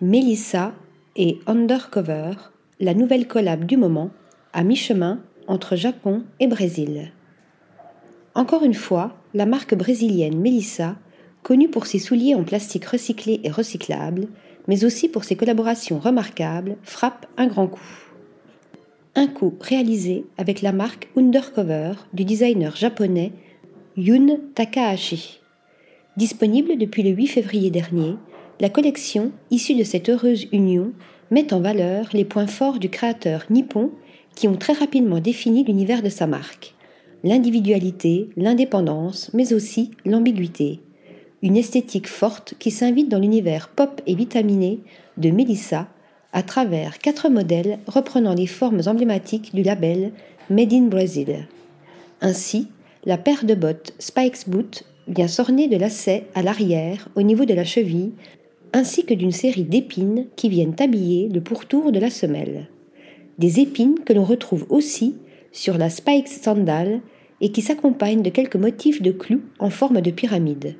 Melissa et Undercover, la nouvelle collab du moment, à mi-chemin entre Japon et Brésil. Encore une fois, la marque brésilienne Melissa, connue pour ses souliers en plastique recyclé et recyclable, mais aussi pour ses collaborations remarquables, frappe un grand coup. Un coup réalisé avec la marque Undercover du designer japonais Yun Takahashi. Disponible depuis le 8 février dernier, la collection, issue de cette heureuse union, met en valeur les points forts du créateur nippon qui ont très rapidement défini l'univers de sa marque. L'individualité, l'indépendance, mais aussi l'ambiguïté. Une esthétique forte qui s'invite dans l'univers pop et vitaminé de Melissa à travers quatre modèles reprenant les formes emblématiques du label Made in Brazil. Ainsi, la paire de bottes Spikes Boot vient s'orner de lacets à l'arrière au niveau de la cheville, ainsi que d'une série d'épines qui viennent habiller le pourtour de la semelle. Des épines que l'on retrouve aussi sur la Spikes Sandal et qui s'accompagnent de quelques motifs de clous en forme de pyramide.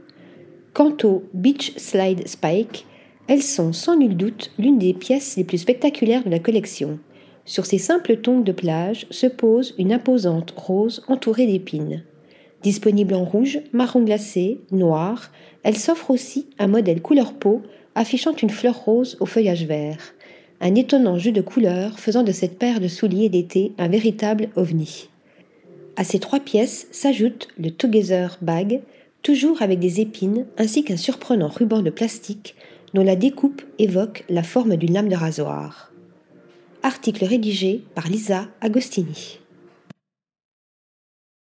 Quant au Beach Slide Spike, elles sont sans nul doute l'une des pièces les plus spectaculaires de la collection. Sur ces simples tongs de plage se pose une imposante rose entourée d'épines. Disponible en rouge, marron glacé, noir, elle s'offre aussi un modèle couleur peau affichant une fleur rose au feuillage vert. Un étonnant jeu de couleurs faisant de cette paire de souliers d'été un véritable ovni. À ces trois pièces s'ajoute le Together Bag, toujours avec des épines ainsi qu'un surprenant ruban de plastique dont la découpe évoque la forme d'une lame de rasoir. Article rédigé par Lisa Agostini.